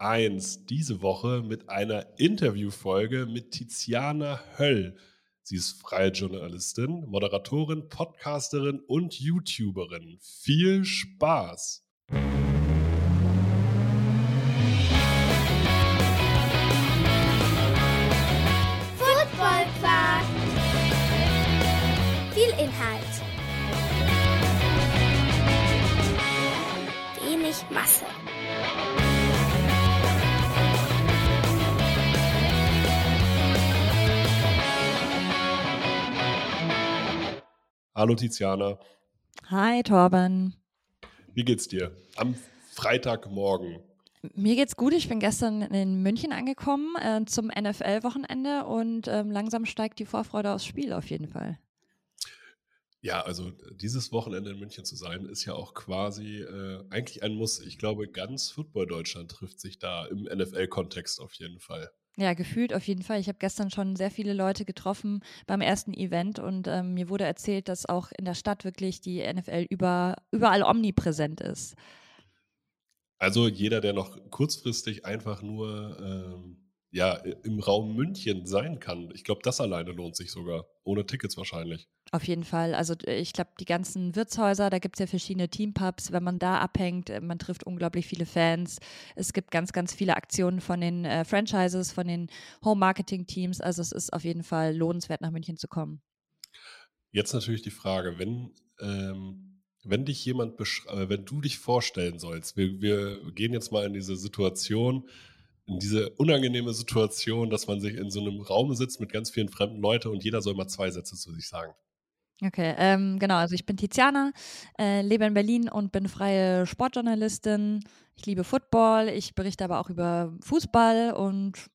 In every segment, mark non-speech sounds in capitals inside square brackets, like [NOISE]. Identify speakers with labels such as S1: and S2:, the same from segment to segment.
S1: 1. Diese Woche mit einer Interviewfolge mit Tiziana Höll. Sie ist freie Journalistin, Moderatorin, Podcasterin und YouTuberin. Viel Spaß!
S2: Football Quark. Viel Inhalt. Wenig Masse.
S1: Hallo Tiziana,
S3: Hi Torben.
S1: wie geht's dir? Am Freitagmorgen.
S3: Mir geht's gut. Ich bin gestern in München angekommen äh, zum NFL-Wochenende und ähm, langsam steigt die Vorfreude aufs Spiel auf jeden Fall.
S1: Ja, also dieses Wochenende in München zu sein, ist ja auch quasi äh, eigentlich ein Muss. Ich glaube, ganz Football Deutschland trifft sich da im NFL-Kontext auf jeden Fall.
S3: Ja, gefühlt auf jeden Fall. Ich habe gestern schon sehr viele Leute getroffen beim ersten Event und ähm, mir wurde erzählt, dass auch in der Stadt wirklich die NFL über, überall omnipräsent ist.
S1: Also jeder, der noch kurzfristig einfach nur ähm, ja, im Raum München sein kann, ich glaube, das alleine lohnt sich sogar. Ohne Tickets wahrscheinlich.
S3: Auf jeden Fall. Also ich glaube, die ganzen Wirtshäuser, da gibt es ja verschiedene Teampubs. Wenn man da abhängt, äh, man trifft unglaublich viele Fans. Es gibt ganz, ganz viele Aktionen von den äh, Franchises, von den Home-Marketing-Teams. Also es ist auf jeden Fall lohnenswert, nach München zu kommen.
S1: Jetzt natürlich die Frage, wenn, ähm, wenn dich jemand, äh, wenn du dich vorstellen sollst, wir, wir gehen jetzt mal in diese Situation, in diese unangenehme Situation, dass man sich in so einem Raum sitzt mit ganz vielen fremden Leuten und jeder soll mal zwei Sätze zu sich sagen.
S3: Okay, ähm, genau. Also ich bin Tiziana, äh, lebe in Berlin und bin freie Sportjournalistin. Ich liebe Football, ich berichte aber auch über Fußball und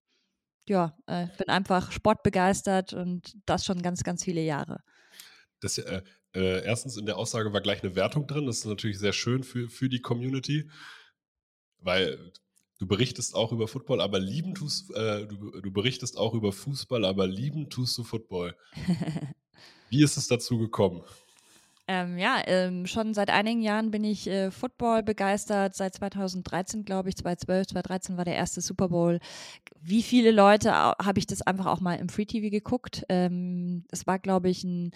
S3: ja, äh, bin einfach sportbegeistert und das schon ganz, ganz viele Jahre.
S1: Das, äh, äh, erstens in der Aussage war gleich eine Wertung drin. Das ist natürlich sehr schön für, für die Community, weil du berichtest auch über Football, aber lieben tust, äh, du, du berichtest auch über Fußball, aber lieben tust du Football. [LAUGHS] Wie ist es dazu gekommen?
S3: Ähm, ja, ähm, schon seit einigen Jahren bin ich äh, Football begeistert. Seit 2013, glaube ich, 2012, 2013 war der erste Super Bowl. Wie viele Leute habe ich das einfach auch mal im Free TV geguckt? Ähm, das war, glaube ich, ein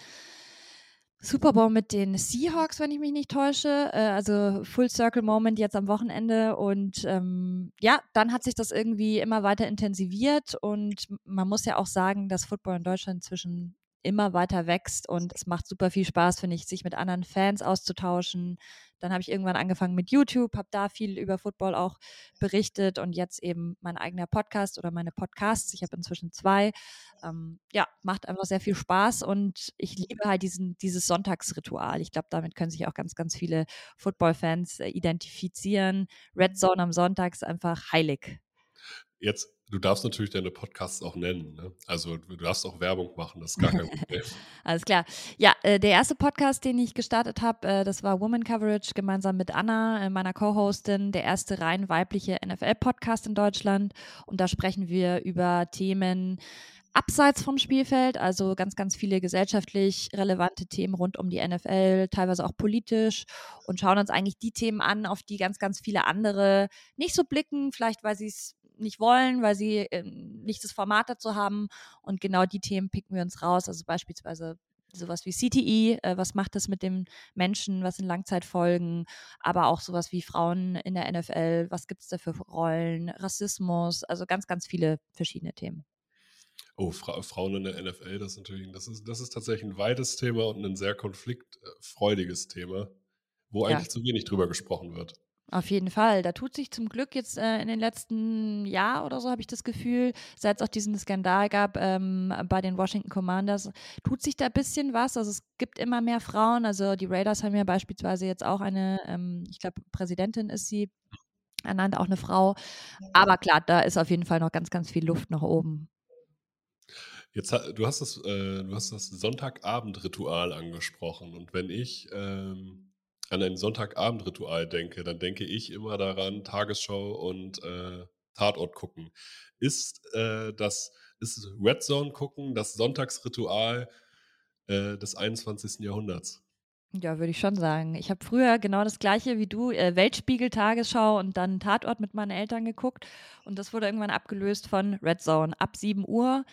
S3: Super Bowl mit den Seahawks, wenn ich mich nicht täusche. Äh, also Full Circle Moment jetzt am Wochenende. Und ähm, ja, dann hat sich das irgendwie immer weiter intensiviert. Und man muss ja auch sagen, dass Football in Deutschland inzwischen immer weiter wächst und es macht super viel Spaß, finde ich, sich mit anderen Fans auszutauschen. Dann habe ich irgendwann angefangen mit YouTube, habe da viel über Football auch berichtet und jetzt eben mein eigener Podcast oder meine Podcasts. Ich habe inzwischen zwei. Ähm, ja, macht einfach sehr viel Spaß und ich liebe halt diesen, dieses Sonntagsritual. Ich glaube, damit können sich auch ganz, ganz viele Football-Fans äh, identifizieren. Red Zone am Sonntag ist einfach heilig.
S1: Jetzt, du darfst natürlich deine Podcasts auch nennen. Ne? Also du darfst auch Werbung machen, das ist gar kein [LAUGHS] Problem.
S3: Alles klar. Ja, äh, der erste Podcast, den ich gestartet habe, äh, das war Woman Coverage gemeinsam mit Anna, äh, meiner Co-Hostin, der erste rein weibliche NFL-Podcast in Deutschland. Und da sprechen wir über Themen abseits vom Spielfeld, also ganz, ganz viele gesellschaftlich relevante Themen rund um die NFL, teilweise auch politisch und schauen uns eigentlich die Themen an, auf die ganz, ganz viele andere nicht so blicken, vielleicht weil sie es nicht wollen, weil sie ähm, nicht das Format dazu haben. Und genau die Themen picken wir uns raus. Also beispielsweise sowas wie CTE, äh, was macht das mit dem Menschen, was sind Langzeitfolgen, aber auch sowas wie Frauen in der NFL, was gibt es da für Rollen, Rassismus, also ganz, ganz viele verschiedene Themen.
S1: Oh, Fra Frauen in der NFL, das ist natürlich, das ist, das ist tatsächlich ein weites Thema und ein sehr konfliktfreudiges Thema, wo
S3: Ja.
S1: eigentlich zu wenig drüber gesprochen wird.
S3: Auf jeden Fall. Da tut sich zum Glück jetzt äh, in den letzten Jahr oder so, habe ich das Gefühl, seit es auch diesen Skandal gab ähm, bei den Washington Commanders, tut sich da ein bisschen was. Also es gibt immer mehr Frauen. Also die Raiders haben ja beispielsweise jetzt auch eine, ähm, ich glaube, Präsidentin ist sie ernannt, auch eine Frau. Aber klar, da ist auf jeden Fall noch ganz, ganz viel Luft nach oben.
S1: Jetzt, du hast das, äh, du hast das Sonntagabendritual angesprochen und wenn ich ähm, an ein Sonntagabendritual denke, dann denke ich immer daran, Tagesschau und äh, Tatort gucken. Ist äh, das ist Red Zone gucken das Sonntagsritual äh, des 21. Jahrhunderts?
S3: Ja, würde ich schon sagen. Ich habe früher genau das gleiche wie du, äh, Weltspiegel, Tagesschau und dann Tatort mit meinen Eltern geguckt. Und das wurde irgendwann abgelöst von Red Zone. Ab 7 Uhr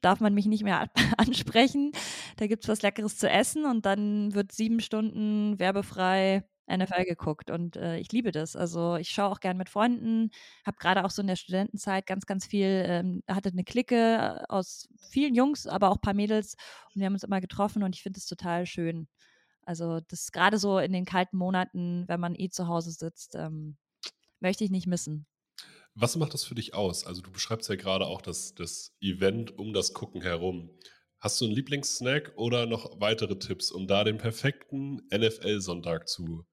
S3: darf man mich nicht mehr [LAUGHS] ansprechen. Da gibt es was Leckeres zu essen und dann wird sieben Stunden werbefrei NFL geguckt und äh, ich liebe das. Also ich schaue auch gern mit Freunden, habe gerade auch so in der Studentenzeit ganz, ganz viel, ähm, hatte eine Clique aus vielen Jungs, aber auch ein paar Mädels und wir haben uns immer getroffen und ich finde es total schön. Also das gerade so in den kalten Monaten, wenn man eh zu Hause sitzt, ähm, möchte ich nicht missen.
S1: Was macht das für dich aus? Also du beschreibst ja gerade auch das, das Event um das Gucken herum. Hast du einen Lieblingssnack oder noch weitere Tipps, um da den perfekten NFL-Sonntag zu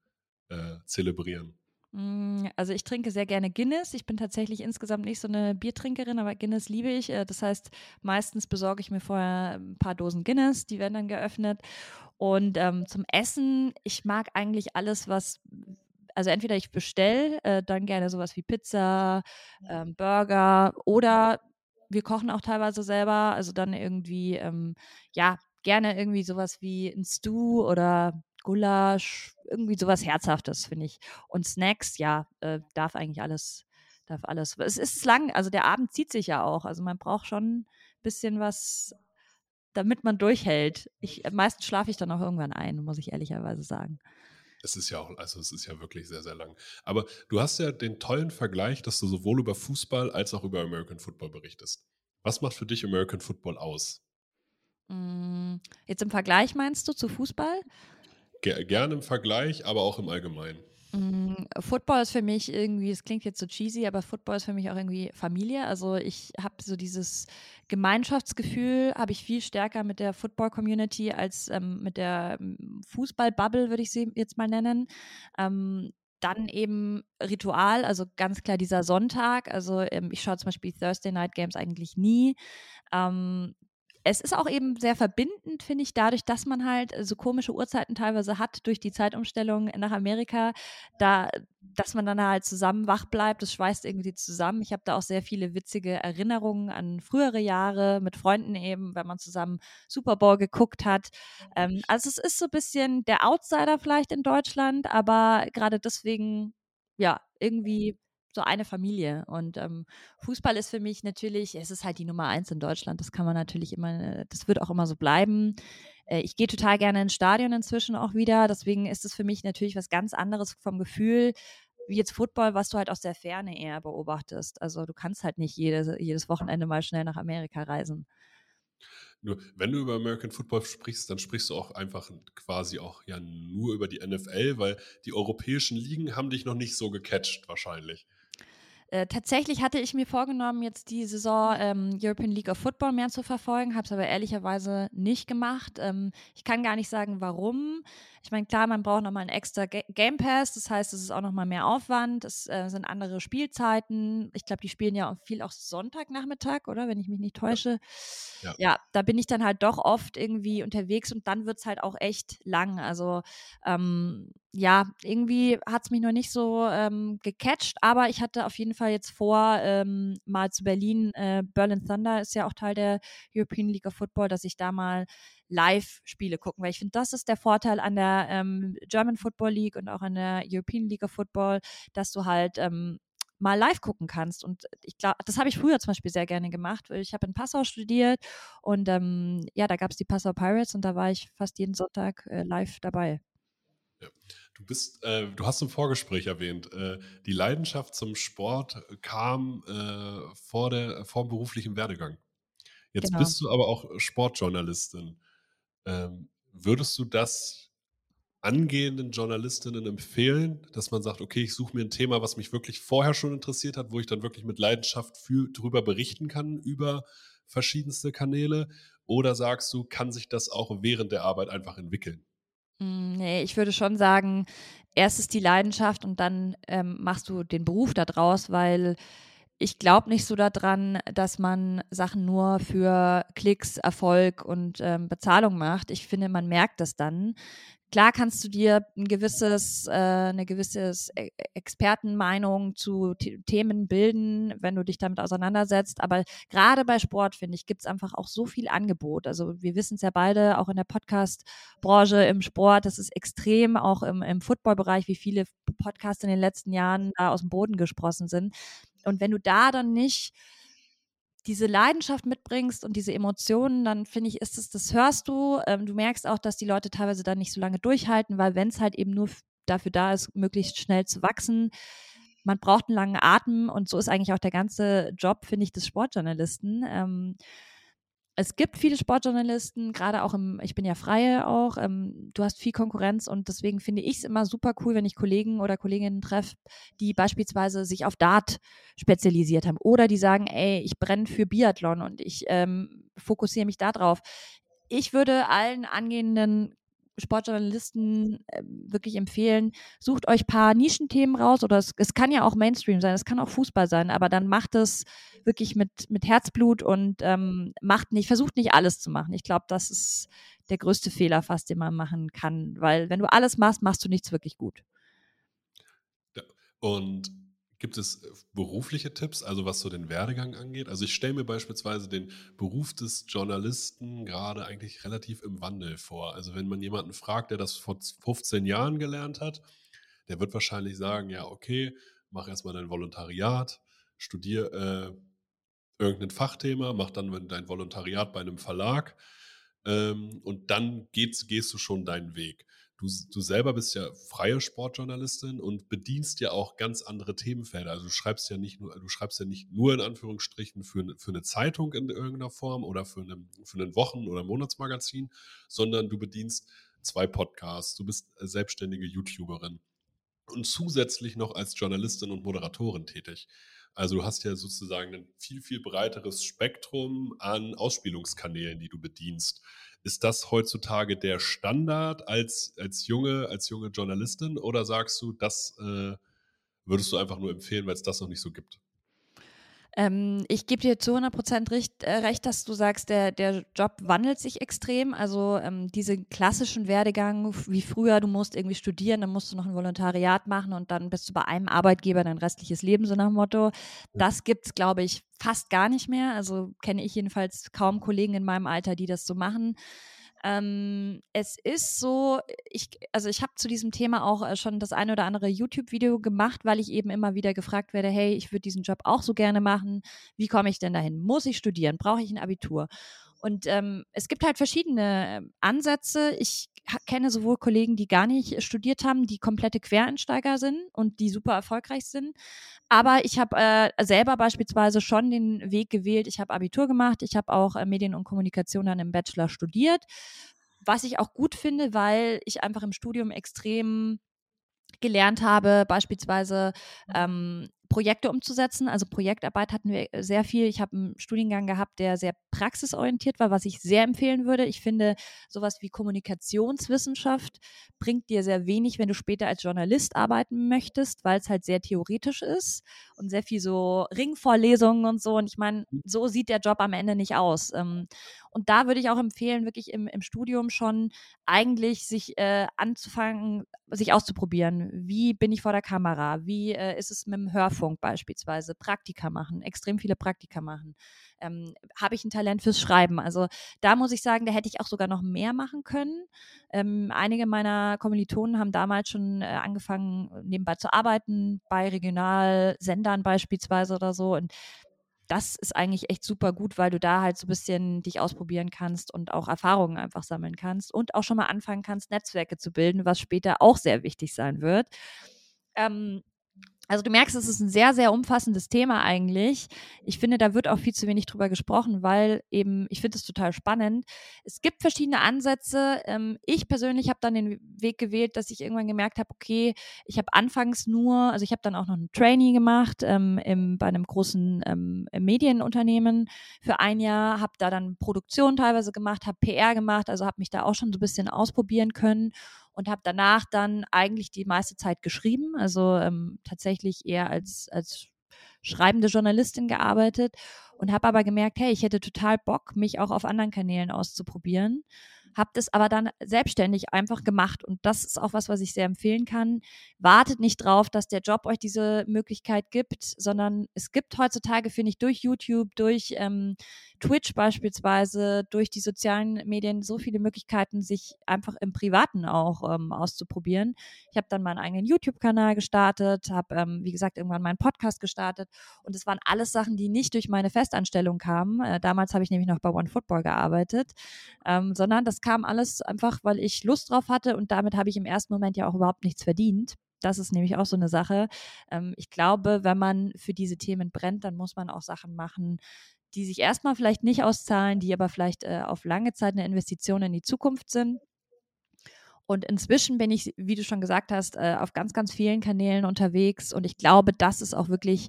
S1: äh, zelebrieren?
S3: Mm, also ich trinke sehr gerne Guinness. Ich bin tatsächlich insgesamt nicht so eine Biertrinkerin, aber Guinness liebe ich. Äh, das heißt, meistens besorge ich mir vorher ein paar Dosen Guinness, die werden dann geöffnet. Und ähm, zum Essen, ich mag eigentlich alles, was also entweder ich bestelle äh, dann gerne sowas wie Pizza, ähm, Burger oder wir kochen auch teilweise selber, also dann irgendwie, ähm, ja, gerne irgendwie sowas wie ein Stew oder Gulasch, irgendwie sowas Herzhaftes, finde ich. Und Snacks, ja, äh, darf eigentlich alles, darf alles. Es ist lang, also der Abend zieht sich ja auch, also man braucht schon ein bisschen was damit man durchhält. Ich, äh, meistens schlafe ich dann auch irgendwann ein, muss ich ehrlicherweise sagen.
S1: Es ist ja auch, also es ist ja wirklich sehr, sehr lang. Aber du hast ja den tollen Vergleich, dass du sowohl über Fußball als auch über American Football berichtest. Was macht für dich American Football aus?
S3: Mm, jetzt im Vergleich meinst du zu Fußball?
S1: Gerne im Vergleich, aber auch im Allgemeinen.
S3: Mm, Football ist für mich irgendwie, es klingt jetzt so cheesy, aber Football ist für mich auch irgendwie Familie. Also ich habe so dieses Gemeinschaftsgefühl, habe ich viel stärker mit der Football-Community als ähm, mit der ähm, Fußball-Bubble, würde ich sie jetzt mal nennen. Ähm, dann eben Ritual, also ganz klar dieser Sonntag. Also ähm, ich schaue zum Beispiel Thursday Night Games eigentlich nie. Ähm, es ist auch eben sehr verbindend, finde ich, dadurch, dass man halt so komische Uhrzeiten teilweise hat durch die Zeitumstellung nach Amerika, da, dass man dann halt zusammen wach bleibt, das schweißt irgendwie zusammen. Ich habe da auch sehr viele witzige Erinnerungen an frühere Jahre mit Freunden eben, wenn man zusammen Super Bowl geguckt hat. Ähm, also es ist so ein bisschen der Outsider vielleicht in Deutschland, aber gerade deswegen, ja, irgendwie so eine Familie. Und ähm, Fußball ist für mich natürlich, es ist halt die Nummer eins in Deutschland. Das kann man natürlich immer, das wird auch immer so bleiben. Äh, ich gehe total gerne ins Stadion inzwischen auch wieder. Deswegen ist es für mich natürlich was ganz anderes vom Gefühl, wie jetzt Football, was du halt aus der Ferne eher beobachtest. Also du kannst halt nicht jede, jedes Wochenende mal schnell nach Amerika reisen.
S1: Nur, wenn du über American Football sprichst, dann sprichst du auch einfach quasi auch ja nur über die NFL, weil die europäischen Ligen haben dich noch nicht so gecatcht wahrscheinlich.
S3: Äh, tatsächlich hatte ich mir vorgenommen, jetzt die Saison ähm, European League of Football mehr zu verfolgen, habe es aber ehrlicherweise nicht gemacht. Ähm, ich kann gar nicht sagen, warum. Ich meine, klar, man braucht nochmal einen extra Ga Game Pass, das heißt, es ist auch nochmal mehr Aufwand, es äh, sind andere Spielzeiten. Ich glaube, die spielen ja auch viel auch Sonntagnachmittag, oder? Wenn ich mich nicht täusche. Ja. ja. da bin ich dann halt doch oft irgendwie unterwegs und dann wird es halt auch echt lang. Also, ähm, ja, irgendwie hat es mich noch nicht so ähm, gecatcht, aber ich hatte auf jeden Fall jetzt vor, ähm, mal zu Berlin, äh, Berlin Thunder ist ja auch Teil der European League of Football, dass ich da mal Live-Spiele gucken, weil ich finde, das ist der Vorteil an der ähm, German Football League und auch an der European League of Football, dass du halt ähm, mal live gucken kannst. Und ich glaube, das habe ich früher zum Beispiel sehr gerne gemacht. Ich habe in Passau studiert und ähm, ja, da gab es die Passau Pirates und da war ich fast jeden Sonntag äh, live dabei.
S1: Ja. Du bist, äh, du hast im Vorgespräch erwähnt, äh, die Leidenschaft zum Sport kam äh, vor der vor dem beruflichen Werdegang. Jetzt genau. bist du aber auch Sportjournalistin. Ähm, würdest du das angehenden Journalistinnen empfehlen, dass man sagt, okay, ich suche mir ein Thema, was mich wirklich vorher schon interessiert hat, wo ich dann wirklich mit Leidenschaft für, drüber berichten kann über verschiedenste Kanäle? Oder sagst du, kann sich das auch während der Arbeit einfach entwickeln?
S3: Hm, nee, ich würde schon sagen, erst ist die Leidenschaft und dann ähm, machst du den Beruf daraus, weil ich glaube nicht so daran, dass man Sachen nur für Klicks, Erfolg und ähm, Bezahlung macht. Ich finde, man merkt das dann. Klar kannst du dir ein gewisses, äh, eine gewisse e-, Expertenmeinung zu Themen bilden, wenn du dich damit auseinandersetzt. Aber gerade bei Sport, finde ich, gibt es einfach auch so viel Angebot. Also wir wissen es ja beide, auch in der Podcast-Branche, im Sport, das ist extrem, auch im, im Football-Bereich, wie viele Podcasts in den letzten Jahren da aus dem Boden gesprossen sind. Und wenn du da dann nicht diese Leidenschaft mitbringst und diese Emotionen, dann finde ich, ist es, das hörst du. Ähm, du merkst auch, dass die Leute teilweise dann nicht so lange durchhalten, weil wenn es halt eben nur dafür da ist, möglichst schnell zu wachsen, man braucht einen langen Atem und so ist eigentlich auch der ganze Job, finde ich, des Sportjournalisten. Ähm, es gibt viele Sportjournalisten, gerade auch im, ich bin ja freie auch, ähm, du hast viel Konkurrenz und deswegen finde ich es immer super cool, wenn ich Kollegen oder Kolleginnen treffe, die beispielsweise sich auf Dart spezialisiert haben oder die sagen, ey, ich brenne für Biathlon und ich ähm, fokussiere mich da drauf. Ich würde allen angehenden Sportjournalisten äh, wirklich empfehlen, sucht euch ein paar Nischenthemen raus oder es, es, kann ja auch Mainstream sein, es kann auch Fußball sein, aber dann macht es wirklich mit, mit Herzblut und ähm, macht nicht, versucht nicht alles zu machen. Ich glaube, das ist der größte Fehler fast, den man machen kann, weil wenn du alles machst, machst du nichts wirklich gut.
S1: Und Gibt es äh, berufliche Tipps, also was so den Werdegang angeht? Also ich stelle mir beispielsweise den Beruf des Journalisten gerade eigentlich relativ im Wandel vor. Also wenn man jemanden fragt, der das vor 15 Jahren gelernt hat, der wird wahrscheinlich sagen, ja, okay, mach erstmal dein Volontariat, studier äh, irgendein Fachthema, mach dann dein Volontariat bei einem Verlag ähm, und dann gehst, gehst du schon deinen Weg. Du, du selber bist ja freie Sportjournalistin und bedienst ja auch ganz andere Themenfelder. Also du schreibst ja nicht nur, du schreibst ja nicht nur in Anführungsstrichen für, für eine Zeitung in irgendeiner Form oder für, eine, für ein Wochen- oder Monatsmagazin, sondern du bedienst zwei Podcasts, du bist selbstständige YouTuberin und zusätzlich noch als Journalistin und Moderatorin tätig. Also du hast ja sozusagen ein viel, viel breiteres Spektrum an Ausspielungskanälen, die du bedienst. Ist das heutzutage der Standard als, als, junge, als junge Journalistin oder sagst du, das äh, würdest du einfach nur empfehlen, weil es das noch nicht so gibt?
S3: Ähm, ich gebe dir zu 100 Prozent recht, äh, recht, dass du sagst, der, der Job wandelt sich extrem. Also ähm, diese klassischen Werdegang wie früher, du musst irgendwie studieren, dann musst du noch ein Volontariat machen und dann bist du bei einem Arbeitgeber dein restliches Leben, so nach dem Motto. Das gibt es, glaube ich, fast gar nicht mehr. Also kenne ich jedenfalls kaum Kollegen in meinem Alter, die das so machen. Ähm, es ist so, ich, also ich habe zu diesem Thema auch äh, schon das eine oder andere YouTube-Video gemacht, weil ich eben immer wieder gefragt werde, hey, ich würde diesen Job auch so gerne machen. Wie komme ich denn dahin? Muss ich studieren? Brauche ich ein Abitur? Und ähm, es gibt halt verschiedene ähm, Ansätze. Ich kenne sowohl Kollegen, die gar nicht studiert haben, die komplette Quereinsteiger sind und die super erfolgreich sind. Aber ich habe äh, selber beispielsweise schon den Weg gewählt. Ich habe Abitur gemacht, ich habe auch äh, Medien und Kommunikation dann im Bachelor studiert. Was ich auch gut finde, weil ich einfach im Studium extrem gelernt habe, beispielsweise ähm, Projekte umzusetzen. Also Projektarbeit hatten wir äh, sehr viel. Ich habe einen Studiengang gehabt, der sehr praxisorientiert war, was ich sehr empfehlen würde. Ich finde, sowas wie Kommunikationswissenschaft bringt dir sehr wenig, wenn du später als Journalist arbeiten möchtest, weil es halt sehr theoretisch ist und sehr viel so Ringvorlesungen und so. Und ich meine, so sieht der Job am Ende nicht aus. Ähm, und da würde ich auch empfehlen, wirklich im, im Studium schon eigentlich sich äh, anzufangen, sich auszuprobieren. Wie bin ich vor der Kamera? Wie äh, ist es mit dem Hörfunk beispielsweise? Praktika machen, extrem viele Praktika machen. Ähm, Habe ich ein Talent fürs Schreiben? Also da muss ich sagen, da hätte ich auch sogar noch mehr machen können. Ähm, einige meiner Kommilitonen haben damals schon äh, angefangen, nebenbei zu arbeiten, bei Regionalsendern beispielsweise oder so. Und das ist eigentlich echt super gut, weil du da halt so ein bisschen dich ausprobieren kannst und auch Erfahrungen einfach sammeln kannst und auch schon mal anfangen kannst, Netzwerke zu bilden, was später auch sehr wichtig sein wird. Ähm, also du merkst, es ist ein sehr, sehr umfassendes Thema eigentlich. Ich finde, da wird auch viel zu wenig drüber gesprochen, weil eben, ich finde es total spannend. Es gibt verschiedene Ansätze. Ähm, ich persönlich habe dann den Weg gewählt, dass ich irgendwann gemerkt habe, okay, ich habe anfangs nur, also ich habe dann auch noch ein Trainee gemacht ähm, im, bei einem großen ähm, Medienunternehmen für ein Jahr, habe da dann Produktion teilweise gemacht, habe PR gemacht, also habe mich da auch schon so ein bisschen ausprobieren können und habe danach dann eigentlich die meiste Zeit geschrieben, also ähm, tatsächlich eher als, als schreibende Journalistin gearbeitet und habe aber gemerkt, hey, ich hätte total Bock, mich auch auf anderen Kanälen auszuprobieren habe das aber dann selbstständig einfach gemacht. Und das ist auch was, was ich sehr empfehlen kann. Wartet nicht drauf, dass der Job euch diese Möglichkeit gibt, sondern es gibt heutzutage, finde ich, durch YouTube, durch ähm, Twitch beispielsweise, durch die sozialen Medien so viele Möglichkeiten, sich einfach im Privaten auch ähm, auszuprobieren. Ich habe dann meinen eigenen YouTube-Kanal gestartet, habe, ähm, wie gesagt, irgendwann meinen Podcast gestartet. Und es waren alles Sachen, die nicht durch meine Festanstellung kamen. Äh, damals habe ich nämlich noch bei OneFootball gearbeitet, ähm, sondern das kam alles einfach, weil ich Lust drauf hatte und damit habe ich im ersten Moment ja auch überhaupt nichts verdient. Das ist nämlich auch so eine Sache. Ähm, ich glaube, wenn man für diese Themen brennt, dann muss man auch Sachen machen, die sich erstmal vielleicht nicht auszahlen, die aber vielleicht äh, auf lange Zeit eine Investition in die Zukunft sind. Und inzwischen bin ich, wie du schon gesagt hast, äh, auf ganz, ganz vielen Kanälen unterwegs. Und ich glaube, das ist auch wirklich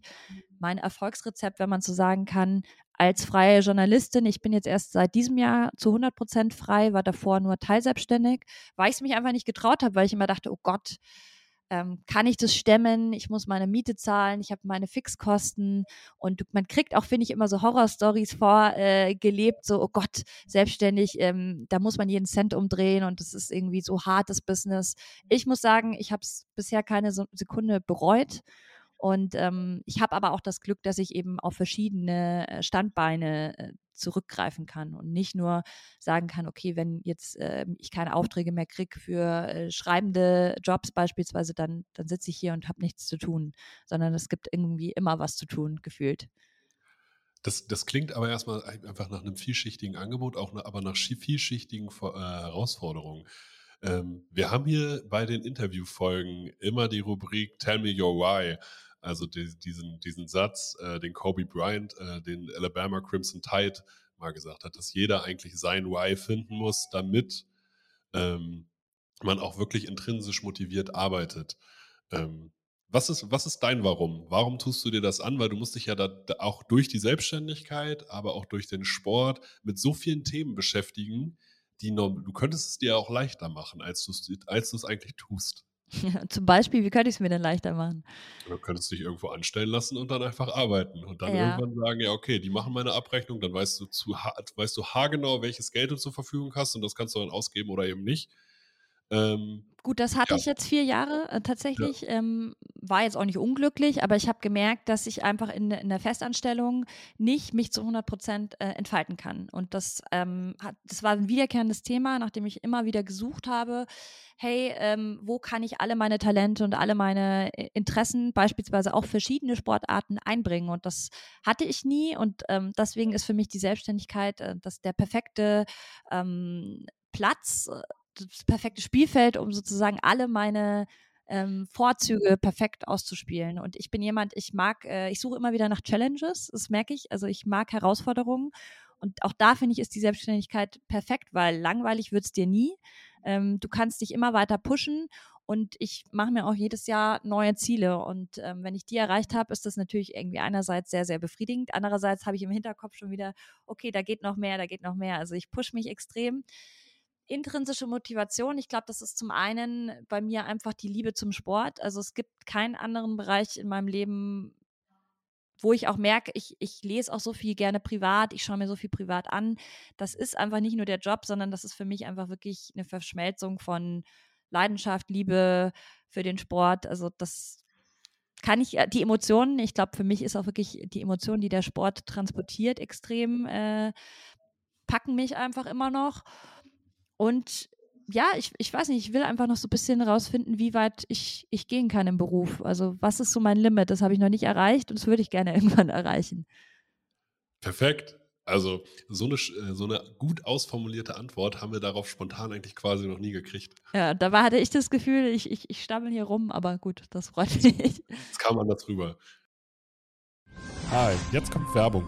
S3: mein Erfolgsrezept, wenn man so sagen kann, als freie Journalistin. Ich bin jetzt erst seit diesem Jahr zu 100 Prozent frei, war davor nur teilselbstständig, weil ich es mich einfach nicht getraut habe, weil ich immer dachte, oh Gott, ähm, kann ich das stemmen? Ich muss meine Miete zahlen, ich habe meine Fixkosten und man kriegt auch, finde ich, immer so Horrorstories vorgelebt, äh, so, oh Gott, selbstständig, ähm, da muss man jeden Cent umdrehen und das ist irgendwie so hartes Business. Ich muss sagen, ich habe es bisher keine Sekunde bereut und ähm, ich habe aber auch das Glück, dass ich eben auf verschiedene äh, Standbeine äh, zurückgreifen kann und nicht nur sagen kann, okay, wenn jetzt äh, ich keine Aufträge mehr kriege für äh, schreibende Jobs beispielsweise, dann, dann sitze ich hier und habe nichts zu tun, sondern es gibt irgendwie immer was zu tun, gefühlt.
S1: Das, das klingt aber erstmal einfach nach einem vielschichtigen Angebot, auch aber nach vielschichtigen äh, Herausforderungen. Ähm, wir haben hier bei den Interviewfolgen immer die Rubrik Tell Me Your Why. Also die, diesen, diesen Satz, äh, den Kobe Bryant, äh, den Alabama Crimson Tide mal gesagt hat, dass jeder eigentlich sein Why finden muss, damit ähm, man auch wirklich intrinsisch motiviert arbeitet. Ähm, was ist, was ist dein Warum? Warum tust du dir das an? Weil du musst dich ja da, auch durch die Selbstständigkeit, aber auch durch den Sport mit so vielen Themen beschäftigen, die du könntest es dir auch leichter machen, als du es als eigentlich tust. [LAUGHS]
S3: Zum Beispiel, wie könnte ich es mir denn leichter machen?
S1: Du könntest dich irgendwo anstellen lassen und dann einfach arbeiten und dann ja. irgendwann sagen, ja, okay, die machen meine Abrechnung, dann weißt du zu weißt du haargenau, welches Geld du zur Verfügung hast und das kannst du dann ausgeben oder eben nicht.
S3: Ähm, Gut, das hatte ja. ich jetzt vier Jahre äh, tatsächlich. Ja. Ähm, war jetzt auch nicht unglücklich, aber ich habe gemerkt, dass ich einfach in, in, der Festanstellung nicht mich zu 100 Prozent äh, entfalten kann. Und das, ähm, hat, das war ein wiederkehrendes Thema, nachdem ich immer wieder gesucht habe, hey, ähm, wo kann ich alle meine Talente und alle meine äh, Interessen, beispielsweise auch verschiedene Sportarten, einbringen? Und das hatte ich nie. Und ähm, deswegen ist für mich die Selbstständigkeit äh, das der perfekte ähm, Platz, äh, das perfekte Spielfeld, um sozusagen alle meine ähm, Vorzüge perfekt auszuspielen. Und ich bin jemand, ich mag, äh, ich suche immer wieder nach Challenges, das merke ich. Also ich mag Herausforderungen. Und auch da finde ich, ist die Selbstständigkeit perfekt, weil langweilig wird es dir nie. Ähm, du kannst dich immer weiter pushen und ich mache mir auch jedes Jahr neue Ziele. Und ähm, wenn ich die erreicht habe, ist das natürlich irgendwie einerseits sehr, sehr befriedigend. Andererseits habe ich im Hinterkopf schon wieder, okay, da geht noch mehr, da geht noch mehr. Also ich pushe mich extrem intrinsische Motivation. Ich glaube, das ist zum einen bei mir einfach die Liebe zum Sport. Also es gibt keinen anderen Bereich in meinem Leben, wo ich auch merke, ich, ich lese auch so viel gerne privat, ich schaue mir so viel privat an. Das ist einfach nicht nur der Job, sondern das ist für mich einfach wirklich eine Verschmelzung von Leidenschaft, Liebe für den Sport. Also das kann ich, äh, die Emotionen, ich glaube, für mich ist auch wirklich die Emotion, die der Sport transportiert, extrem, äh, packen mich einfach immer noch. Und ja, ich, ich weiß nicht, ich will einfach noch so ein bisschen rausfinden, wie weit ich, ich gehen kann im Beruf. Also was ist so mein Limit? Das habe ich noch nicht erreicht und das würde ich gerne [LAUGHS] irgendwann erreichen.
S1: Perfekt. Also so eine, äh, so eine gut ausformulierte Antwort haben wir darauf spontan eigentlich quasi noch nie gekriegt.
S3: Ja, da hatte ich das Gefühl, ich, ich, ich stammel hier rum, aber gut, das freut mich.
S1: Jetzt kam anders rüber. Hi, jetzt kommt Werbung.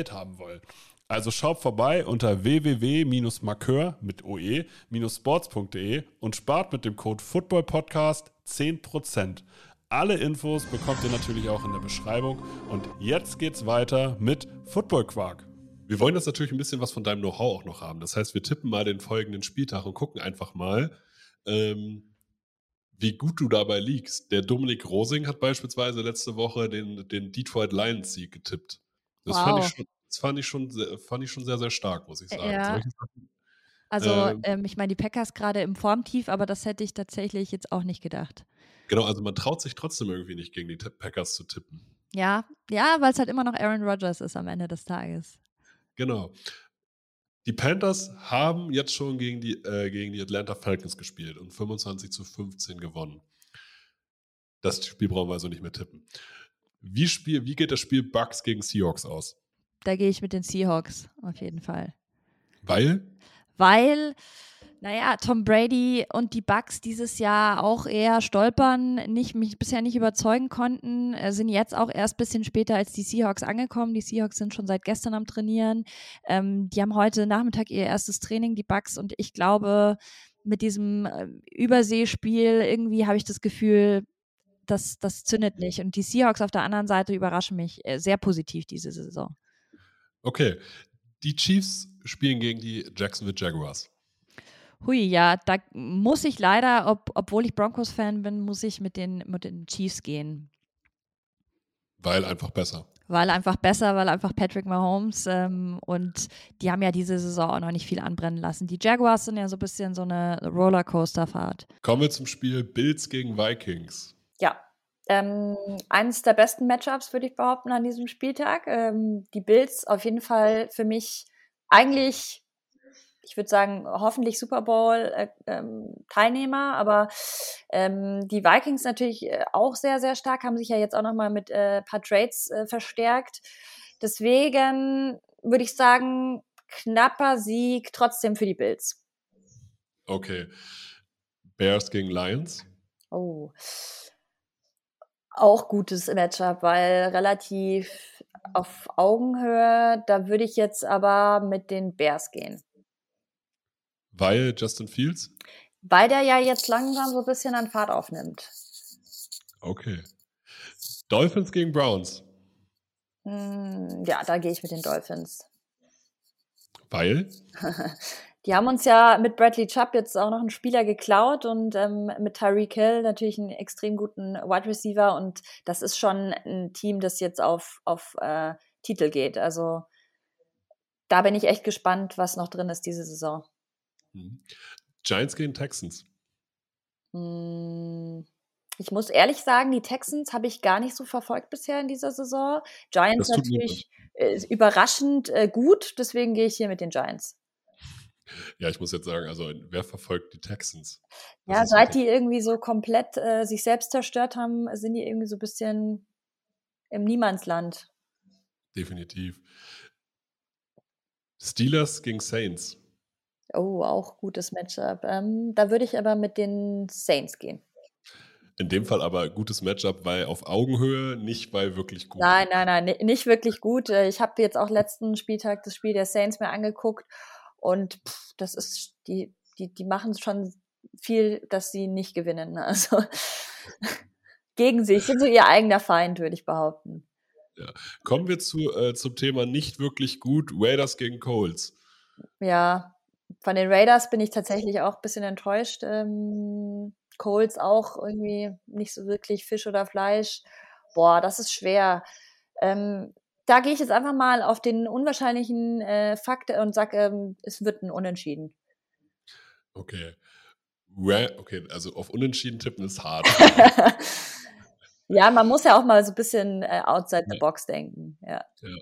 S1: haben wollen. Also schaut vorbei unter www-markeur mit oe-sports.de und spart mit dem Code FOOTBALLPODCAST 10%. Alle Infos bekommt ihr natürlich auch in der Beschreibung. Und jetzt geht's weiter mit Football Quark. Wir wollen jetzt natürlich ein bisschen was von deinem Know-how auch noch haben. Das heißt, wir tippen mal den folgenden Spieltag und gucken einfach mal, ähm, wie gut du dabei liegst. Der Dominik Rosing hat beispielsweise letzte Woche den, den Detroit Lions Sieg getippt. Das, wow. fand, ich schon, das fand, ich schon sehr, fand ich schon sehr, sehr stark, muss ich sagen. Ja.
S3: Also, ähm, ähm, ich meine, die Packers gerade im Formtief, aber das hätte ich tatsächlich jetzt auch nicht gedacht.
S1: Genau, also man traut sich trotzdem irgendwie nicht gegen die Packers zu tippen.
S3: Ja, ja, weil es halt immer noch Aaron Rodgers ist am Ende des Tages.
S1: Genau. Die Panthers haben jetzt schon gegen die, äh, gegen die Atlanta Falcons gespielt und 25 zu 15 gewonnen. Das Spiel brauchen wir also nicht mehr tippen. Wie, spiel, wie geht das Spiel Bucks gegen Seahawks aus?
S3: Da gehe ich mit den Seahawks, auf jeden Fall.
S1: Weil?
S3: Weil naja, Tom Brady und die Bucks dieses Jahr auch eher stolpern, nicht, mich bisher nicht überzeugen konnten, äh, sind jetzt auch erst ein bisschen später als die Seahawks angekommen. Die Seahawks sind schon seit gestern am Trainieren. Ähm, die haben heute Nachmittag ihr erstes Training, die Bucks, und ich glaube, mit diesem äh, Überseespiel irgendwie habe ich das Gefühl, das, das zündet nicht. Und die Seahawks auf der anderen Seite überraschen mich äh, sehr positiv diese Saison.
S1: Okay. Die Chiefs spielen gegen die Jacksonville Jaguars.
S3: Hui, ja, da muss ich leider, ob, obwohl ich Broncos-Fan bin, muss ich mit den, mit den Chiefs gehen.
S1: Weil einfach besser.
S3: Weil einfach besser, weil einfach Patrick Mahomes ähm, und die haben ja diese Saison auch noch nicht viel anbrennen lassen. Die Jaguars sind ja so ein bisschen so eine Rollercoaster-Fahrt.
S1: Kommen wir zum Spiel Bills gegen Vikings.
S3: Ja, ähm, eines der besten Matchups, würde ich behaupten, an diesem Spieltag. Ähm, die Bills auf jeden Fall für mich eigentlich ich würde sagen, hoffentlich Super Bowl-Teilnehmer, äh, ähm, aber ähm, die Vikings natürlich äh, auch sehr, sehr stark, haben sich ja jetzt auch nochmal mit äh, paar Trades äh, verstärkt. Deswegen würde ich sagen, knapper Sieg trotzdem für die Bills.
S1: Okay. Bears gegen Lions?
S3: Oh. Auch gutes Matchup, weil relativ auf Augenhöhe. Da würde ich jetzt aber mit den Bears gehen.
S1: Weil Justin Fields?
S3: Weil der ja jetzt langsam so ein bisschen an Fahrt aufnimmt.
S1: Okay. Dolphins gegen Browns.
S3: Hm, ja, da gehe ich mit den Dolphins.
S1: Weil? [LAUGHS]
S3: Die haben uns ja mit Bradley Chubb jetzt auch noch einen Spieler geklaut und ähm, mit Tyreek Hill natürlich einen extrem guten Wide Receiver und das ist schon ein Team, das jetzt auf, auf äh, Titel geht. Also da bin ich echt gespannt, was noch drin ist diese Saison.
S1: Mhm. Giants gegen Texans.
S3: Hm, ich muss ehrlich sagen, die Texans habe ich gar nicht so verfolgt bisher in dieser Saison. Giants natürlich äh, überraschend äh, gut, deswegen gehe ich hier mit den Giants.
S1: Ja, ich muss jetzt sagen, also wer verfolgt die Texans?
S3: Das ja, seit die irgendwie so komplett äh, sich selbst zerstört haben, sind die irgendwie so ein bisschen im Niemandsland.
S1: Definitiv. Steelers gegen Saints.
S3: Oh, auch gutes Matchup. Ähm, da würde ich aber mit den Saints gehen.
S1: In dem Fall aber gutes Matchup, weil auf Augenhöhe, nicht weil wirklich gut.
S3: Nein, nein, nein, nicht wirklich gut. Äh, ich habe jetzt auch letzten Spieltag das Spiel der Saints mir angeguckt und pff, das ist, die, die, die machen schon viel, dass sie nicht gewinnen. [LAUGHS] Also gegen sich, sind so ihr eigener Feind, würde ich behaupten.
S1: Ja. Kommen wir zu, äh, zum Thema nicht wirklich gut, Raiders gegen Coles.
S3: Ja, von den Raiders bin ich tatsächlich auch ein bisschen enttäuscht. Ähm, Coles auch irgendwie nicht so wirklich Fisch oder Fleisch. Boah, das ist schwer. Ähm, da gehe ich jetzt einfach mal auf den unwahrscheinlichen äh, Fakt und sage, ähm, es wird ein Unentschieden.
S1: Okay. Okay, also auf Unentschieden tippen ist hart. [LAUGHS]
S3: ja, man muss ja auch mal so ein bisschen äh, outside the box denken. Ja. ja.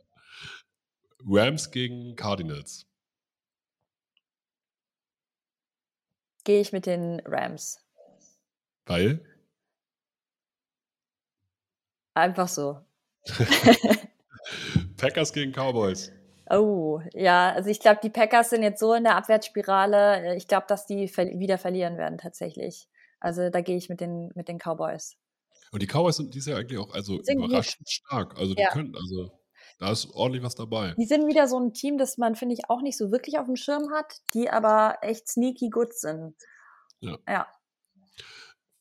S1: Rams gegen Cardinals.
S3: Gehe ich mit den Rams.
S1: Weil?
S3: Einfach so. [LAUGHS]
S1: Packers gegen Cowboys.
S3: Oh, ja, also ich glaube, die Packers sind jetzt so in der Abwärtsspirale. Ich glaube, dass die ver wieder verlieren werden tatsächlich. Also da gehe ich mit den, mit den Cowboys.
S1: Und die Cowboys sind dieses Jahr eigentlich auch also
S3: Sind gut.
S1: überraschend stark. Also die
S3: Ja.
S1: können, also da ist ordentlich was dabei.
S3: Die sind wieder so ein Team, das man, finde ich, auch nicht so wirklich auf dem Schirm hat, die aber echt sneaky good sind.
S1: Ja.
S3: Ja.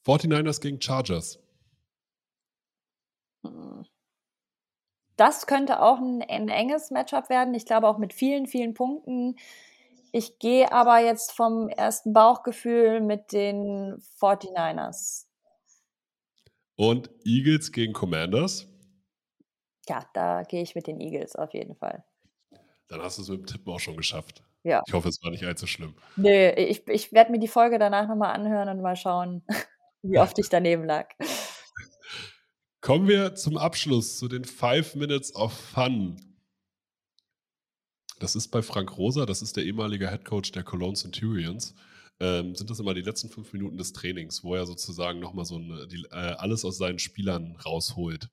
S1: 49ers gegen Chargers.
S3: Das könnte auch ein, ein enges Matchup werden. Ich glaube auch mit vielen, vielen Punkten. Ich gehe aber jetzt vom ersten Bauchgefühl mit den 49ers.
S1: Und Eagles gegen Commanders.
S3: Ja, da gehe ich mit den Eagles auf jeden Fall.
S1: Dann hast du es mit dem Tippen auch schon geschafft.
S3: Ja.
S1: Ich hoffe, es war nicht allzu schlimm.
S3: Nö, ich, ich werde mir die Folge danach nochmal anhören und mal schauen, [LAUGHS] wie oft ich daneben lag.
S1: Kommen wir zum Abschluss zu den Five Minutes of Fun. Das ist bei Frank Rosa, das ist der ehemalige Head Coach der Cologne Centurions. Ähm, sind das immer die letzten fünf Minuten des Trainings, wo er sozusagen nochmal so eine, die, äh, alles aus seinen Spielern rausholt.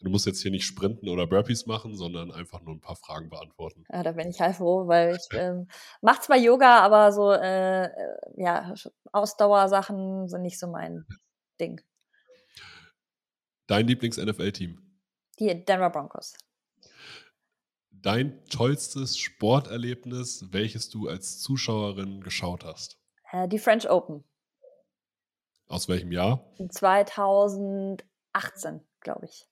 S1: Du musst jetzt hier nicht sprinten oder Burpees machen, sondern einfach nur ein paar Fragen beantworten.
S3: Ja, da bin ich halt froh, weil ich ähm, mache zwar Yoga, aber so äh, äh, ja, Ausdauersachen sind nicht so mein Ding.
S1: Dein Lieblings-NFL-Team.
S3: Die Denver Broncos.
S1: Dein tollstes Sporterlebnis, welches du als Zuschauerin geschaut hast.
S3: Äh, die French Open.
S1: Aus welchem Jahr?
S3: 2018, glaube ich.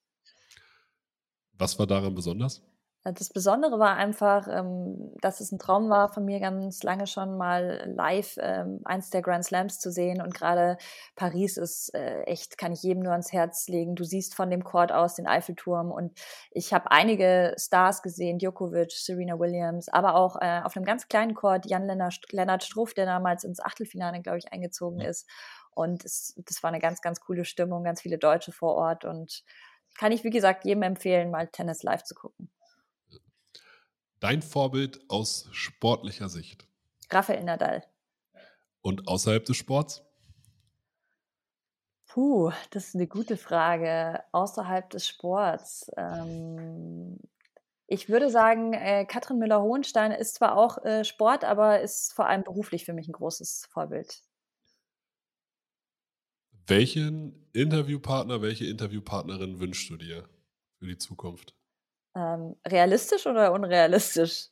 S1: Was war daran besonders?
S3: Äh, Das Besondere war einfach, ähm, dass es ein Traum war von mir ganz lange schon mal live ähm, eins der Grand Slams zu sehen. Und gerade Paris ist äh, echt, kann ich jedem nur ans Herz legen. Du siehst von dem Court aus den Eiffelturm. Und ich habe einige Stars gesehen, Djokovic, Serena Williams, aber auch äh, auf einem ganz kleinen Court Jan Lennart Lennart Struff, der damals ins Achtelfinale, glaube ich, eingezogen ist. Und es, das war eine ganz, ganz coole Stimmung, ganz viele Deutsche vor Ort. Und kann ich, wie gesagt, jedem empfehlen, mal Tennis live zu gucken.
S1: Dein Vorbild aus sportlicher Sicht
S3: Rafael Nadal.
S1: und außerhalb des Sports?
S3: Puh, das ist eine gute Frage. Außerhalb des Sports. Ähm, ich würde sagen, äh, Katrin Müller-Hohenstein ist zwar auch äh, Sport, aber ist vor allem beruflich für mich ein großes Vorbild.
S1: Welchen Interviewpartner, welche Interviewpartnerin wünschst du dir für die Zukunft?
S3: Ähm, realistisch oder unrealistisch?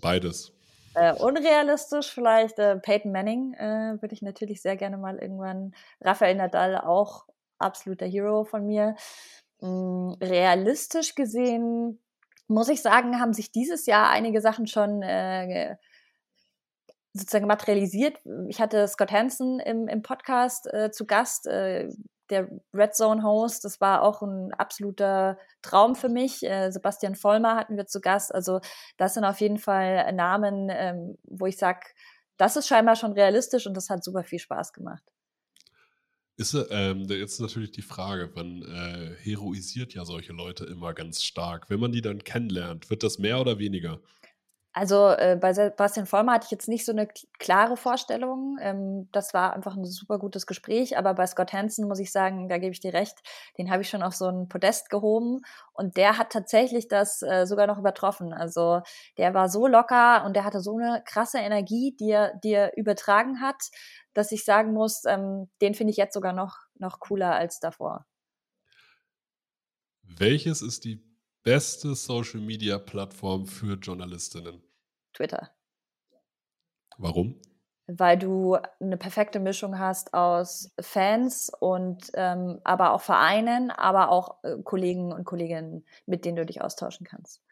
S1: Beides.
S3: Äh, unrealistisch vielleicht äh, Peyton Manning äh, würde ich natürlich sehr gerne mal irgendwann. Rafael Nadal auch absoluter Hero von mir. Mm, realistisch gesehen muss ich sagen, haben sich dieses Jahr einige Sachen schon äh, sozusagen materialisiert. Ich hatte Scott Hansen im, im Podcast äh, zu Gast, äh, der Red Zone Host. Das war auch ein absoluter Traum für mich. Äh, Sebastian Vollmer hatten wir zu Gast. Also das sind auf jeden Fall Namen, ähm, wo ich sage, das ist scheinbar schon realistisch und das hat super viel Spaß gemacht.
S1: Ist, ähm, jetzt natürlich die Frage, man äh, heroisiert ja solche Leute immer ganz stark. Wenn man die dann kennenlernt, wird das mehr oder weniger?
S3: Also äh, bei Sebastian Vollmer hatte ich jetzt nicht so eine klare Vorstellung. Ähm, das war einfach ein super gutes Gespräch. Aber bei Scott Hansen muss ich sagen, da gebe ich dir recht, den habe ich schon auf so ein Podest gehoben. Und der hat tatsächlich das äh, sogar noch übertroffen. Also der war so locker und der hatte so eine krasse Energie, die er, die er übertragen hat, dass ich sagen muss, ähm, den finde ich jetzt sogar noch, noch cooler als davor.
S1: Welches ist die beste Social-Media-Plattform für Journalistinnen?
S3: Twitter.
S1: Warum?
S3: weil du eine perfekte Mischung hast aus Fans und ähm, aber auch Vereinen, aber auch äh, Kollegen und Kolleginnen, mit denen du dich austauschen kannst.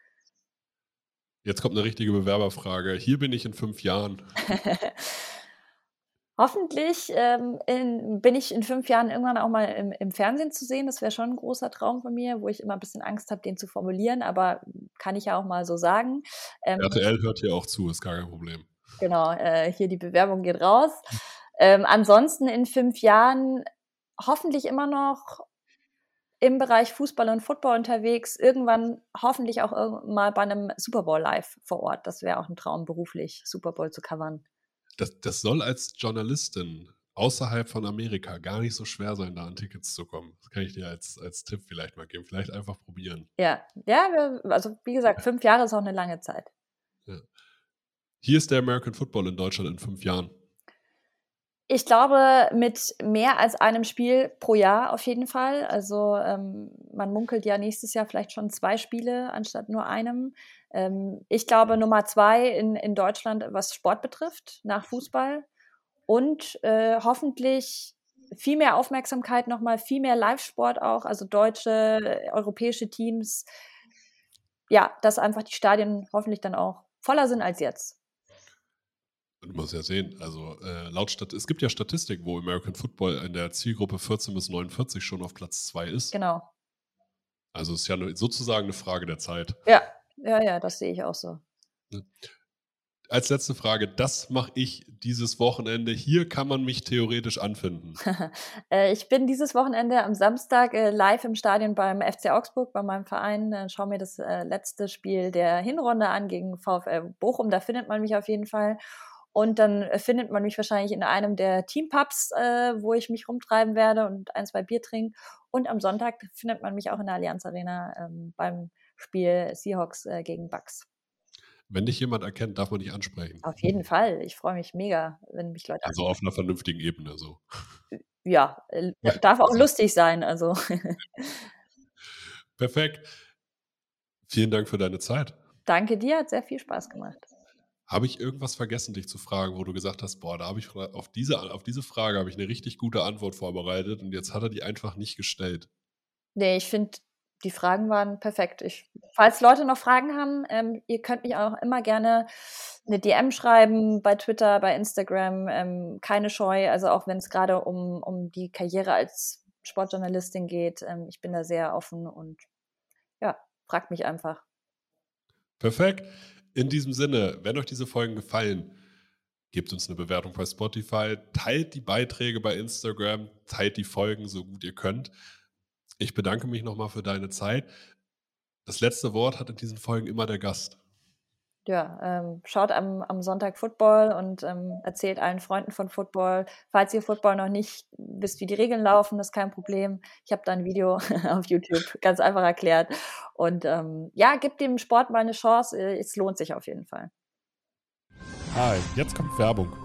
S1: Jetzt kommt eine richtige Bewerberfrage. Hier bin ich in fünf Jahren. [LAUGHS]
S3: Hoffentlich ähm, in, bin ich in fünf Jahren irgendwann auch mal im, im Fernsehen zu sehen. Das wäre schon ein großer Traum von mir, wo ich immer ein bisschen Angst habe, den zu formulieren, aber kann ich ja auch mal so sagen. Ähm,
S1: RTL hört hier auch zu, ist gar kein Problem.
S3: Genau, äh, hier die Bewerbung geht raus. Ähm, ansonsten in fünf Jahren hoffentlich immer noch im Bereich Fußball und Football unterwegs, irgendwann hoffentlich auch mal bei einem Super Bowl live vor Ort. Das wäre auch ein Traum, beruflich Super Bowl zu covern.
S1: Das, das soll als Journalistin außerhalb von Amerika gar nicht so schwer sein, da an Tickets zu kommen. Das kann ich dir als, als Tipp vielleicht mal geben. Vielleicht einfach probieren.
S3: Ja, ja, also wie gesagt, fünf Jahre ist auch eine lange Zeit. Ja.
S1: Hier ist der American Football in Deutschland in fünf Jahren.
S3: Ich glaube, mit mehr als einem Spiel pro Jahr auf jeden Fall. Also ähm, man munkelt ja nächstes Jahr vielleicht schon zwei Spiele anstatt nur einem. Ähm, ich glaube Nummer zwei in, in Deutschland, was Sport betrifft, nach Fußball. Und äh, hoffentlich viel mehr Aufmerksamkeit nochmal, viel mehr Live-Sport auch, also deutsche, europäische Teams. Ja, dass einfach die Stadien hoffentlich dann auch voller sind als jetzt.
S1: Du musst ja sehen, also äh, laut Stat es gibt ja Statistik, wo American Football in der Zielgruppe 14 bis 49 schon auf Platz 2 ist.
S3: Genau.
S1: Also es ist ja sozusagen eine Frage der Zeit.
S3: Ja, ja, ja, das sehe ich auch so.
S1: Als letzte Frage, das mache ich dieses Wochenende. Hier kann man mich theoretisch anfinden. [LAUGHS]
S3: Äh, ich bin dieses Wochenende am Samstag äh, live im Stadion beim FC Augsburg, bei meinem Verein. Äh, schaue mir das letzte Spiel der Hinrunde an gegen VfL Bochum. Da findet man mich auf jeden Fall. Und dann findet man mich wahrscheinlich in einem der Teampubs, äh, wo ich mich rumtreiben werde und ein, zwei Bier trinken. Und am Sonntag findet man mich auch in der Allianz Arena ähm, beim Spiel Seahawks äh, gegen Bucks.
S1: Wenn dich jemand erkennt, darf man dich ansprechen.
S3: Auf jeden Fall. Ich freue mich mega, wenn mich Leute.
S1: Also auf einer vernünftigen Ebene so.
S3: Ja, äh, darf auch lustig sein. Also. [LAUGHS]
S1: Perfekt. Vielen Dank für deine Zeit.
S3: Danke dir, hat sehr viel Spaß gemacht.
S1: Habe ich irgendwas vergessen, dich zu fragen, wo du gesagt hast, boah, da habe ich auf diese, auf diese Frage habe ich eine richtig gute Antwort vorbereitet und jetzt hat er die einfach nicht gestellt?
S3: Nee, ich finde, die Fragen waren perfekt. Ich, falls Leute noch Fragen haben, ähm, ihr könnt mich auch immer gerne eine DM schreiben bei Twitter, bei Instagram. Ähm, keine Scheu, also auch wenn es gerade um, um die Karriere als Sportjournalistin geht. Ähm, ich bin da sehr offen und ja, fragt mich einfach.
S1: Perfekt. In diesem Sinne, wenn euch diese Folgen gefallen, gebt uns eine Bewertung bei Spotify, teilt die Beiträge bei Instagram, teilt die Folgen so gut ihr könnt. Ich bedanke mich nochmal für deine Zeit. Das letzte Wort hat in diesen Folgen immer der Gast
S3: ja, ähm, schaut am, am Sonntag Football und ähm, erzählt allen Freunden von Football. Falls ihr Football noch nicht wisst, wie die Regeln laufen, ist kein Problem. Ich habe da ein Video [LAUGHS] auf YouTube ganz einfach erklärt. Und ähm, ja, gebt dem Sport mal eine Chance. Es lohnt sich auf jeden Fall.
S1: Hi, jetzt kommt Werbung.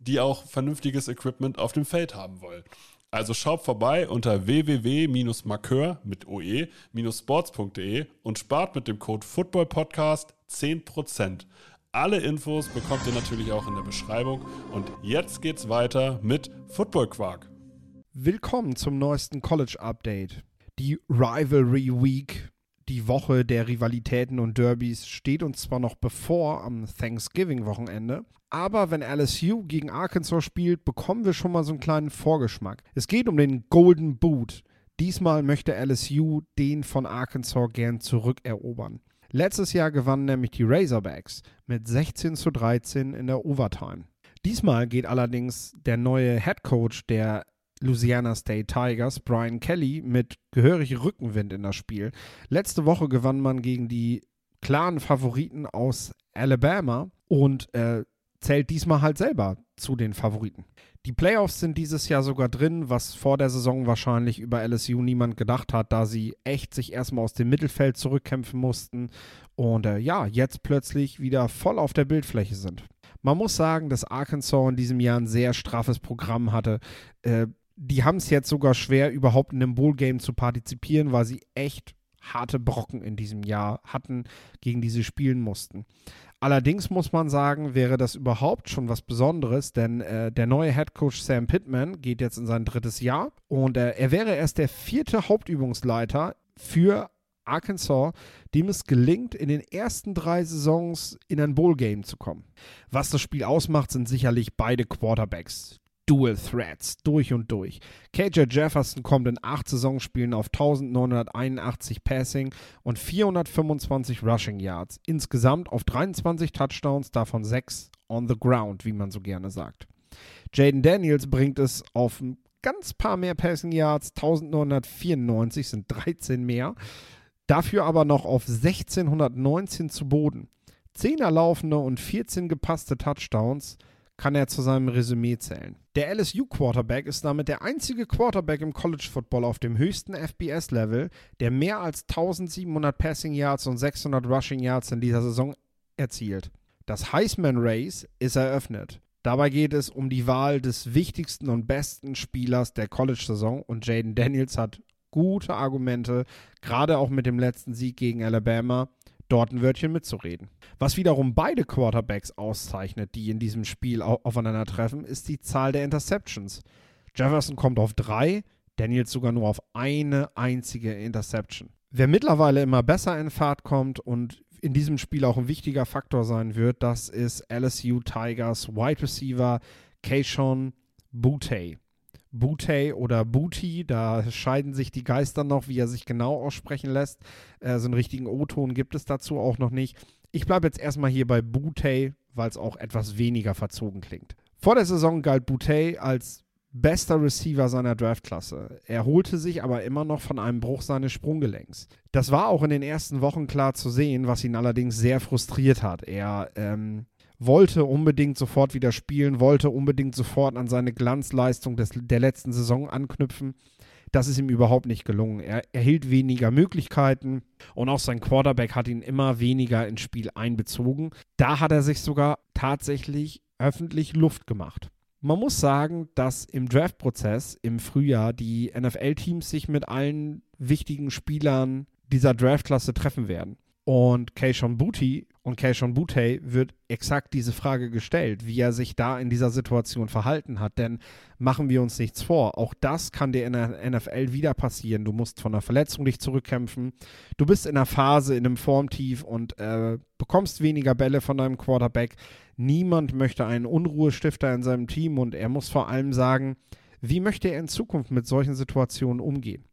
S1: die auch vernünftiges Equipment auf dem Feld haben wollen. Also schaut vorbei unter www-markeur mit oe-sports.de und spart mit dem Code FOOTBALLPODCAST 10%. Alle Infos bekommt ihr natürlich auch in der Beschreibung. Und jetzt geht's weiter mit Football Quark.
S4: Willkommen zum neuesten College Update. Die Rivalry Week, die Woche der Rivalitäten und Derbys, steht uns zwar noch bevor am Thanksgiving-Wochenende, aber wenn LSU gegen Arkansas spielt, bekommen wir schon mal so einen kleinen Vorgeschmack. Es geht um den Golden Boot. Diesmal möchte LSU den von Arkansas gern zurückerobern. Letztes Jahr gewannen nämlich die Razorbacks mit 16 zu 13 in der Overtime. Diesmal geht allerdings der neue Head Coach der Louisiana State Tigers, Brian Kelly, mit gehörig Rückenwind in das Spiel. Letzte Woche gewann man gegen die klaren Favoriten aus Alabama und äh, zählt diesmal halt selber zu den Favoriten. Die Playoffs sind dieses Jahr sogar drin, was vor der Saison wahrscheinlich über LSU niemand gedacht hat, da sie echt sich erstmal aus dem Mittelfeld zurückkämpfen mussten und äh, ja, jetzt plötzlich wieder voll auf der Bildfläche sind. Man muss sagen, dass Arkansas in diesem Jahr ein sehr straffes Programm hatte. Äh, die haben es jetzt sogar schwer, überhaupt in einem Bowl-Game zu partizipieren, weil sie echt harte Brocken in diesem Jahr hatten, gegen die sie spielen mussten. Allerdings muss man sagen, wäre das überhaupt schon was Besonderes, denn äh, der neue Head Coach Sam Pittman geht jetzt in sein drittes Jahr und äh, er wäre erst der vierte Hauptübungsleiter für Arkansas, dem es gelingt, in den ersten drei Saisons in ein Bowl-Game zu kommen. Was das Spiel ausmacht, sind sicherlich beide Quarterbacks. Dual Threats, durch und durch. KJ Jefferson kommt in acht Saisonspielen auf 1981 Passing und 425 Rushing Yards. Insgesamt auf 23 Touchdowns, davon sechs on the ground, wie man so gerne sagt. Jaden Daniels bringt es auf ein ganz paar mehr Passing Yards, 1994 sind 13 mehr. Dafür aber noch auf 1619 zu Boden. 10 erlaufene und 14 gepasste Touchdowns kann er zu seinem Resümee zählen. Der LSU-Quarterback ist damit der einzige Quarterback im College Football auf dem höchsten FBS-Level, der mehr als 1700 Passing Yards und 600 Rushing Yards in dieser Saison erzielt. Das Heisman Race ist eröffnet. Dabei geht es um die Wahl des wichtigsten und besten Spielers der College-Saison und Jaden Daniels hat gute Argumente, gerade auch mit dem letzten Sieg gegen Alabama, dort ein Wörtchen mitzureden. Was wiederum beide Quarterbacks auszeichnet, die in diesem Spiel aufeinandertreffen, ist die Zahl der Interceptions. Jefferson kommt auf drei, Daniels sogar nur auf eine einzige Interception. Wer mittlerweile immer besser in Fahrt kommt und in diesem Spiel auch ein wichtiger Faktor sein wird, das ist LSU Tigers Wide Receiver Keishon Butte. Butey oder Booty, da scheiden sich die Geister noch, wie er sich genau aussprechen lässt. Äh, so einen richtigen O-Ton gibt es dazu auch noch nicht. Ich bleibe jetzt erstmal hier bei Butey, weil es auch etwas weniger verzogen klingt. Vor der Saison galt Butey als bester Receiver seiner Draftklasse. Er holte sich aber immer noch von einem Bruch seines Sprunggelenks. Das war auch in den ersten Wochen klar zu sehen, was ihn allerdings sehr frustriert hat. Er ähm, wollte unbedingt sofort wieder spielen, wollte unbedingt sofort an seine Glanzleistung des, der letzten Saison anknüpfen. Das ist ihm überhaupt nicht gelungen. Er erhielt weniger Möglichkeiten und auch sein Quarterback hat ihn immer weniger ins Spiel einbezogen. Da hat er sich sogar tatsächlich öffentlich Luft gemacht. Man muss sagen, dass im Draftprozess im Frühjahr die NFL-Teams sich mit allen wichtigen Spielern dieser Draftklasse treffen werden. Und Keishon Booty und Keishon Butte wird exakt diese Frage gestellt, wie er sich da in dieser Situation verhalten hat. Denn machen wir uns nichts vor, auch das kann dir in der NFL wieder passieren. Du musst von einer Verletzung dich zurückkämpfen. Du bist in einer Phase, in einem Formtief und äh, bekommst weniger Bälle von deinem Quarterback. Niemand möchte einen Unruhestifter in seinem Team und er muss vor allem sagen, wie möchte er in Zukunft mit solchen Situationen umgehen.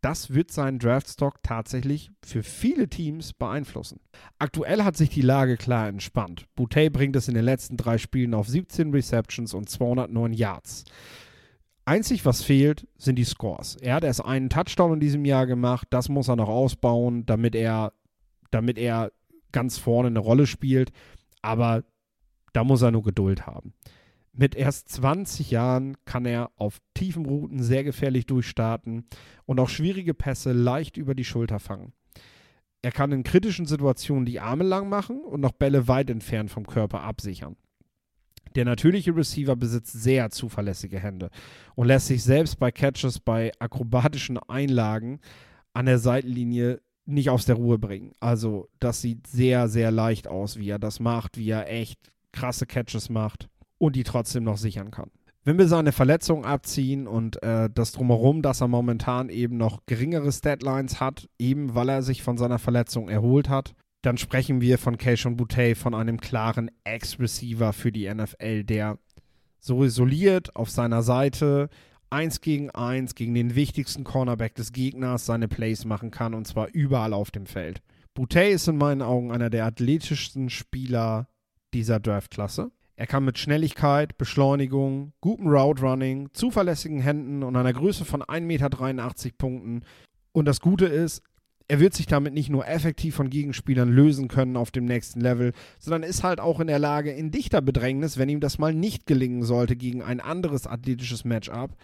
S4: Das wird seinen Draftstock tatsächlich für viele Teams beeinflussen. Aktuell hat sich die Lage klar entspannt. Boutte bringt es in den letzten drei Spielen auf 17 Receptions und 209 Yards. Einzig, was fehlt, sind die Scores. Er hat erst einen Touchdown in diesem Jahr gemacht. Das muss er noch ausbauen, damit er, damit er ganz vorne eine Rolle spielt. Aber da muss er nur Geduld haben. Mit erst 20 Jahren kann er auf tiefen Routen sehr gefährlich durchstarten und auch schwierige Pässe leicht über die Schulter fangen. Er kann in kritischen Situationen die Arme lang machen und noch Bälle weit entfernt vom Körper absichern. Der natürliche Receiver besitzt sehr zuverlässige Hände und lässt sich selbst bei Catches bei akrobatischen Einlagen an der Seitenlinie nicht aus der Ruhe bringen. Also das sieht sehr, sehr leicht aus, wie er das macht, wie er echt krasse Catches macht und die trotzdem noch sichern kann. Wenn wir seine Verletzung abziehen und äh, das drumherum, dass er momentan eben noch geringere Statlines hat, eben weil er sich von seiner Verletzung erholt hat, dann sprechen wir von Keishon Boutte von einem klaren Ex-Receiver für die NFL, der so isoliert auf seiner Seite eins gegen eins gegen den wichtigsten Cornerback des Gegners seine Plays machen kann und zwar überall auf dem Feld. Boutte ist in meinen Augen einer der athletischsten Spieler dieser Draftklasse. Er kann mit Schnelligkeit, Beschleunigung, gutem Route Running, zuverlässigen Händen und einer Größe von 1,83 Meter punkten. Und das Gute ist, er wird sich damit nicht nur effektiv von Gegenspielern lösen können auf dem nächsten Level, sondern ist halt auch in der Lage, in dichter Bedrängnis, wenn ihm das mal nicht gelingen sollte gegen ein anderes athletisches Matchup,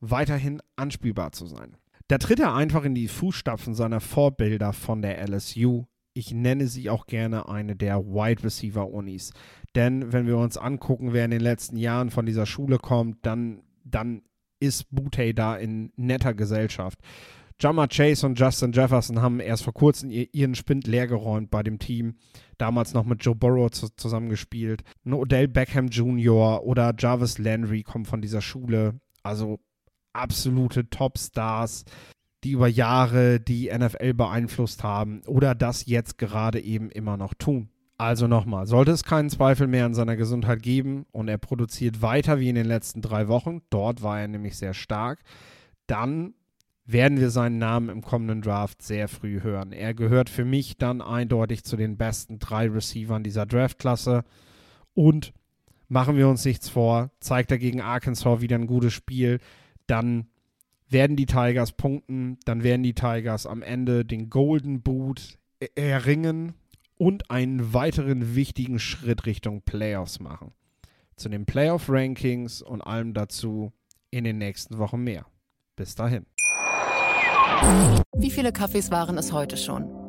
S4: weiterhin anspielbar zu sein. Da tritt er einfach in die Fußstapfen seiner Vorbilder von der LSU. Ich nenne sie auch gerne eine der Wide Receiver Unis. Denn wenn wir uns angucken, wer in den letzten Jahren von dieser Schule kommt, dann, dann ist Butte da in netter Gesellschaft. Jammer Chase und Justin Jefferson haben erst vor kurzem ihren Spind leergeräumt bei dem Team. Damals noch mit Joe Burrow zu, zusammengespielt. Odell Beckham Jr. oder Jarvis Landry kommen von dieser Schule. Also absolute Topstars. die über Jahre die NFL beeinflusst haben oder das jetzt gerade eben immer noch tun. Also nochmal, sollte es keinen Zweifel mehr an seiner Gesundheit geben und er produziert weiter wie in den letzten drei Wochen, dort war er nämlich sehr stark, dann werden wir seinen Namen im kommenden Draft sehr früh hören. Er gehört für mich dann eindeutig zu den besten drei Receivern dieser Draftklasse und machen wir uns nichts vor, zeigt er gegen Arkansas wieder ein gutes Spiel, dann werden die Tigers punkten, dann werden die Tigers am Ende den Golden Boot erringen und einen weiteren wichtigen Schritt Richtung Playoffs machen. Zu den Playoff-Rankings und allem dazu in den nächsten Wochen mehr. Bis dahin.
S5: Wie viele Kaffees waren es heute schon?